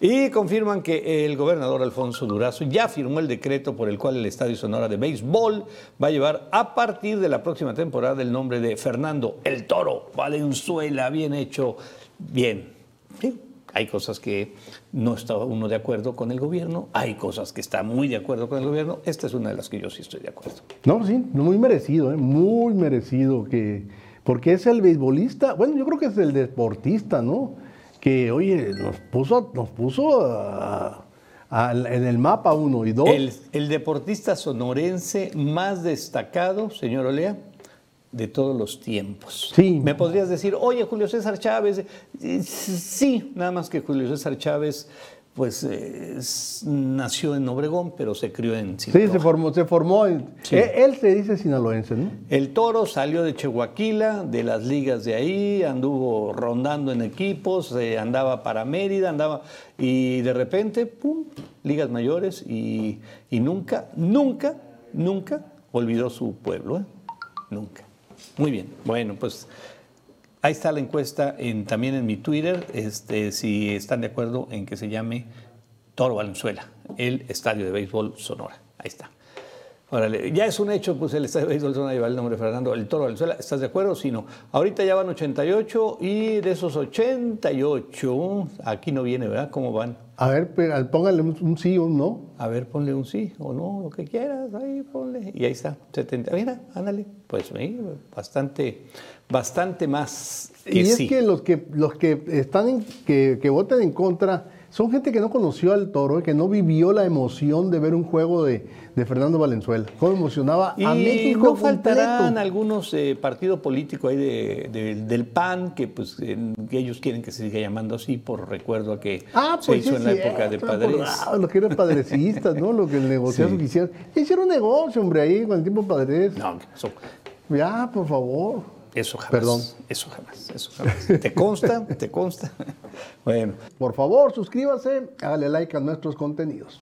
Y confirman que el gobernador Alfonso Durazo ya firmó el decreto por el cual el Estadio Sonora de Béisbol va a llevar a partir de la próxima temporada el nombre de Fernando el Toro Valenzuela. Bien hecho, bien. Hay cosas que no está uno de acuerdo con el gobierno, hay cosas que está muy de acuerdo con el gobierno. Esta es una de las que yo sí estoy de acuerdo. No, sí, muy merecido, ¿eh? muy merecido que porque es el beisbolista, bueno, yo creo que es el deportista, ¿no? Que, oye, nos puso, nos puso en el mapa uno y dos. El, deportista sonorense más destacado, señor Olea, de todos los tiempos. Sí. Me podrías decir, oye, Julio César Chávez. Sí, nada más que Julio César Chávez pues eh, nació en Obregón, pero se crió en Sinaloa. Sí, se formó, se formó en, él, se dice sinaloense, ¿no? El Toro salió de Chihuahua, de las ligas de ahí, anduvo rondando en equipos, eh, andaba para Mérida, andaba y de repente, pum, ligas mayores y, nunca, nunca, nunca olvidó su pueblo, ¿eh? Nunca. Muy bien, bueno, pues Ahí está la encuesta en, también en mi Twitter, este, si están de acuerdo en que se llame Toro Valenzuela, el estadio de béisbol Sonora. Ahí está. Órale, ya es un hecho, pues el estadio de béisbol Sonora lleva el nombre de Fernando, el Toro Valenzuela. ¿Estás de acuerdo? Si no. Ahorita ya van 88 y de esos 88, aquí no viene, ¿verdad? ¿Cómo van? A ver, póngale un sí o un no. A ver, ponle un sí o no, lo que quieras, ahí ponle. Y ahí está, 70. Mira, ándale. Pues bastante bastante más. y es que los que los que están en, que, que, votan en contra son gente que no conoció al toro, que no vivió la emoción de ver un juego de, de Fernando Valenzuela. Cómo emocionaba a México. No faltarán algunos eh, partidos políticos ahí de, del PAN que pues que ellos quieren que se siga llamando así por recuerdo a que ah, se pues hizo en la época de Padres. los que eran padrecistas, ¿no? Lo que el negociado que hicieron. Hicieron negocio, hombre, ahí con el tiempo Padres. No, eso. Ya, por favor. Eso jamás. Perdón. Eso jamás. Eso jamás. ¿Te consta? ¿Te consta? Bueno. Por favor, suscríbase, hágale like a nuestros contenidos.